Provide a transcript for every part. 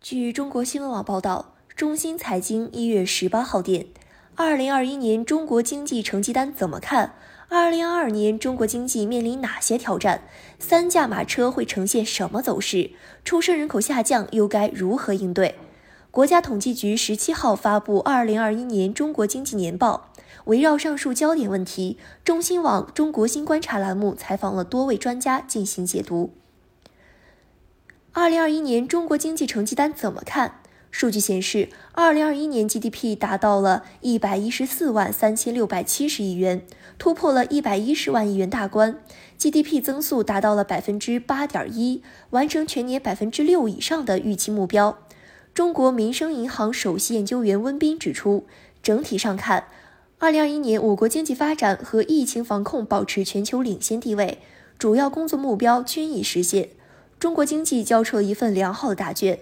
据中国新闻网报道，中新财经一月十八号电，二零二一年中国经济成绩单怎么看？二零二二年中国经济面临哪些挑战？三驾马车会呈现什么走势？出生人口下降又该如何应对？国家统计局十七号发布二零二一年中国经济年报，围绕上述焦点问题，中新网中国新观察栏目采访了多位专家进行解读。二零二一年中国经济成绩单怎么看？数据显示，二零二一年 GDP 达到了一百一十四万三千六百七十亿元，突破了一百一十万亿元大关，GDP 增速达到了百分之八点一，完成全年百分之六以上的预期目标。中国民生银行首席研究员温彬指出，整体上看，二零二一年我国经济发展和疫情防控保持全球领先地位，主要工作目标均已实现。中国经济交出了一份良好的答卷。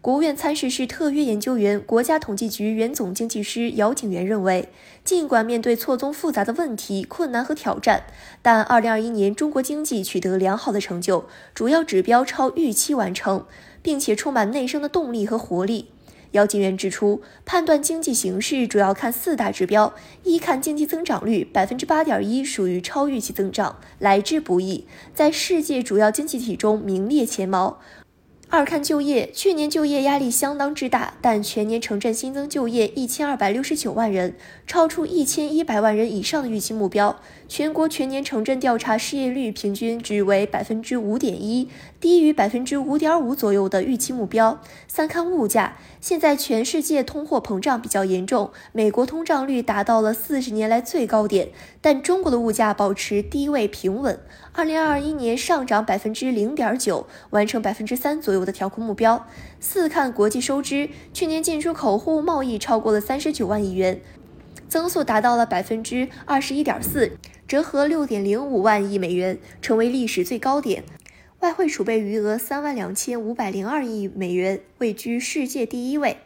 国务院参事室特约研究员、国家统计局原总经济师姚景元认为，尽管面对错综复杂的问题、困难和挑战，但2021年中国经济取得良好的成就，主要指标超预期完成，并且充满内生的动力和活力。姚金元指出，判断经济形势主要看四大指标：一看经济增长率，百分之八点一属于超预期增长，来之不易，在世界主要经济体中名列前茅。二看就业，去年就业压力相当之大，但全年城镇新增就业一千二百六十九万人，超出一千一百万人以上的预期目标。全国全年城镇调查失业率平均值为百分之五点一，低于百分之五点五左右的预期目标。三看物价，现在全世界通货膨胀比较严重，美国通胀率达到了四十年来最高点，但中国的物价保持低位平稳。二零二一年上涨百分之零点九，完成百分之三左右的调控目标。四看国际收支，去年进出口货物贸易超过了三十九万亿元，增速达到了百分之二十一点四，折合六点零五万亿美元，成为历史最高点。外汇储备余额三万两千五百零二亿美元，位居世界第一位。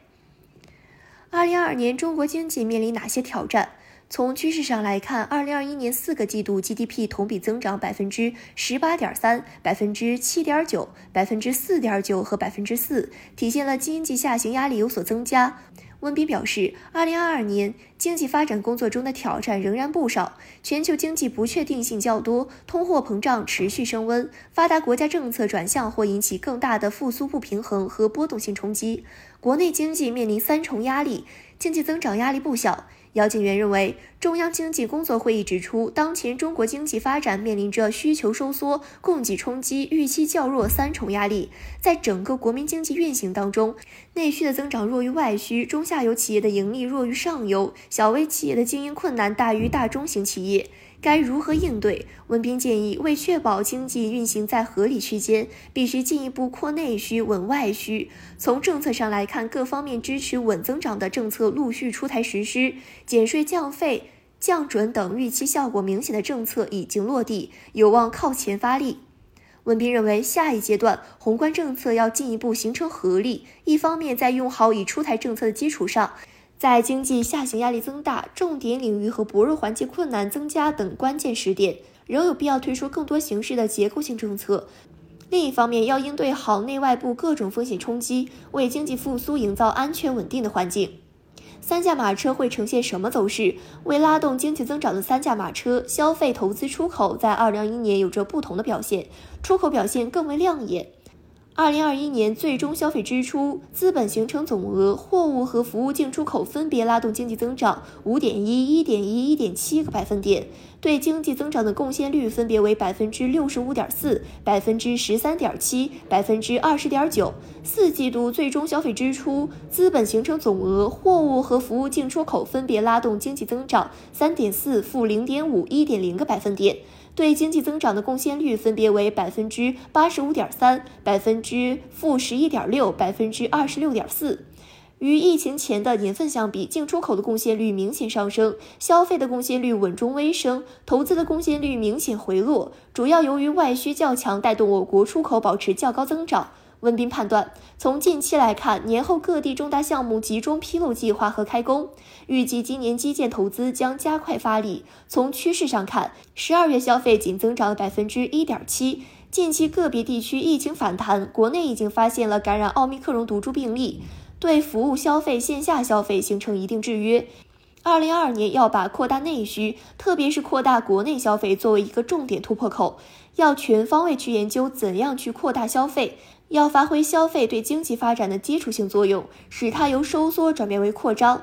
二零二二年中国经济面临哪些挑战？从趋势上来看，二零二一年四个季度 GDP 同比增长百分之十八点三、百分之七点九、百分之四点九和百分之四，体现了经济下行压力有所增加。温彬表示，二零二二年经济发展工作中的挑战仍然不少，全球经济不确定性较多，通货膨胀持续升温，发达国家政策转向或引起更大的复苏不平衡和波动性冲击，国内经济面临三重压力，经济增长压力不小。姚景元认为，中央经济工作会议指出，当前中国经济发展面临着需求收缩、供给冲击、预期较弱三重压力。在整个国民经济运行当中，内需的增长弱于外需，中下游企业的盈利弱于上游，小微企业的经营困难大于大中型企业。该如何应对？文斌建议，为确保经济运行在合理区间，必须进一步扩内需、稳外需。从政策上来看，各方面支持稳增长的政策陆续出台实施，减税降费、降准等预期效果明显的政策已经落地，有望靠前发力。文斌认为，下一阶段宏观政策要进一步形成合力，一方面在用好已出台政策的基础上。在经济下行压力增大、重点领域和薄弱环节困难增加等关键时点，仍有必要推出更多形式的结构性政策。另一方面，要应对好内外部各种风险冲击，为经济复苏营造安全稳定的环境。三驾马车会呈现什么走势？为拉动经济增长的三驾马车，消费、投资、出口在二零二一年有着不同的表现，出口表现更为亮眼。二零二一年最终消费支出、资本形成总额、货物和服务进出口分别拉动经济增长五点一、一点一、一点七个百分点，对经济增长的贡献率分别为百分之六十五点四、百分之十三点七、百分之二十点九。四季度最终消费支出、资本形成总额、货物和服务进出口分别拉动经济增长三点四、负零点五、一点零个百分点。对经济增长的贡献率分别为百分之八十五点三、百分之负十一点六、百分之二十六点四。与疫情前的年份相比，进出口的贡献率明显上升，消费的贡献率稳中微升，投资的贡献率明显回落，主要由于外需较强带动我国出口保持较高增长。温彬判断，从近期来看，年后各地重大项目集中披露计划和开工，预计今年基建投资将加快发力。从趋势上看，十二月消费仅增长了百分之一点七，近期个别地区疫情反弹，国内已经发现了感染奥密克戎毒株病例，对服务消费、线下消费形成一定制约。二零二二年要把扩大内需，特别是扩大国内消费作为一个重点突破口，要全方位去研究怎样去扩大消费，要发挥消费对经济发展的基础性作用，使它由收缩转变为扩张。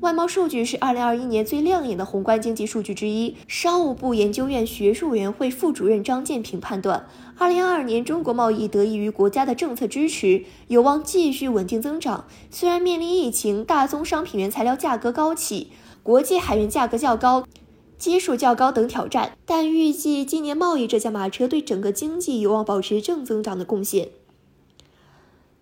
外贸数据是二零二一年最亮眼的宏观经济数据之一。商务部研究院学术委员会副主任张建平判断，二零二二年中国贸易得益于国家的政策支持，有望继续稳定增长。虽然面临疫情、大宗商品原材料价格高企、国际海运价格较高、基数较高等挑战，但预计今年贸易这驾马车对整个经济有望保持正增长的贡献。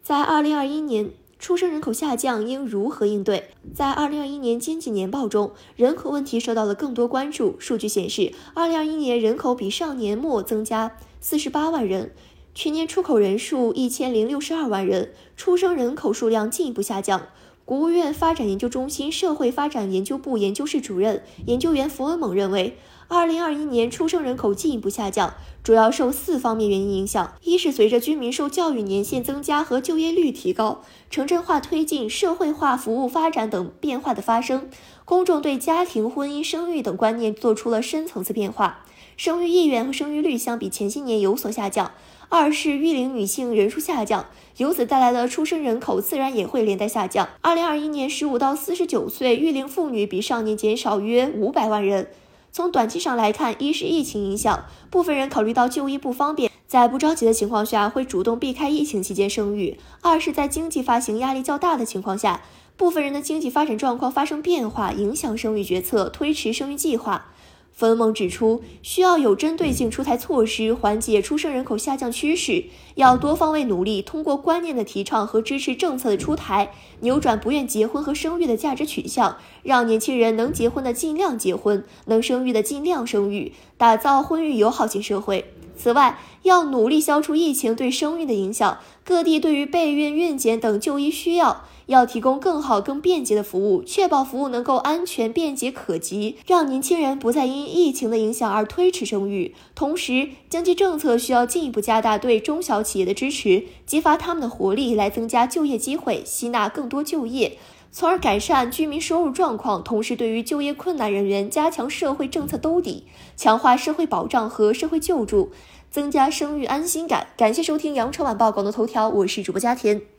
在二零二一年。出生人口下降应如何应对？在二零二一年经济年报中，人口问题受到了更多关注。数据显示，二零二一年人口比上年末增加四十八万人，全年出口人数一千零六十二万人，出生人口数量进一步下降。国务院发展研究中心社会发展研究部研究室主任研究员符文猛认为。二零二一年出生人口进一步下降，主要受四方面原因影响：一是随着居民受教育年限增加和就业率提高，城镇化推进、社会化服务发展等变化的发生，公众对家庭、婚姻、生育等观念做出了深层次变化，生育意愿和生育率相比前些年有所下降；二是育龄女性人数下降，由此带来的出生人口自然也会连带下降。二零二一年十五到四十九岁育龄妇女比上年减少约五百万人。从短期上来看，一是疫情影响，部分人考虑到就医不方便，在不着急的情况下会主动避开疫情期间生育；二是，在经济发行压力较大的情况下，部分人的经济发展状况发生变化，影响生育决策，推迟生育计划。冯梦指出，需要有针对性出台措施，缓解出生人口下降趋势，要多方位努力，通过观念的提倡和支持政策的出台，扭转不愿结婚和生育的价值取向，让年轻人能结婚的尽量结婚，能生育的尽量生育，打造婚育友好型社会。此外，要努力消除疫情对生育的影响，各地对于备孕、孕检等就医需要。要提供更好、更便捷的服务，确保服务能够安全、便捷、可及，让年轻人不再因疫情的影响而推迟生育。同时，经济政策需要进一步加大对中小企业的支持，激发他们的活力，来增加就业机会，吸纳更多就业，从而改善居民收入状况。同时，对于就业困难人员，加强社会政策兜底，强化社会保障和社会救助，增加生育安心感。感谢收听羊城晚报广东头条，我是主播佳田。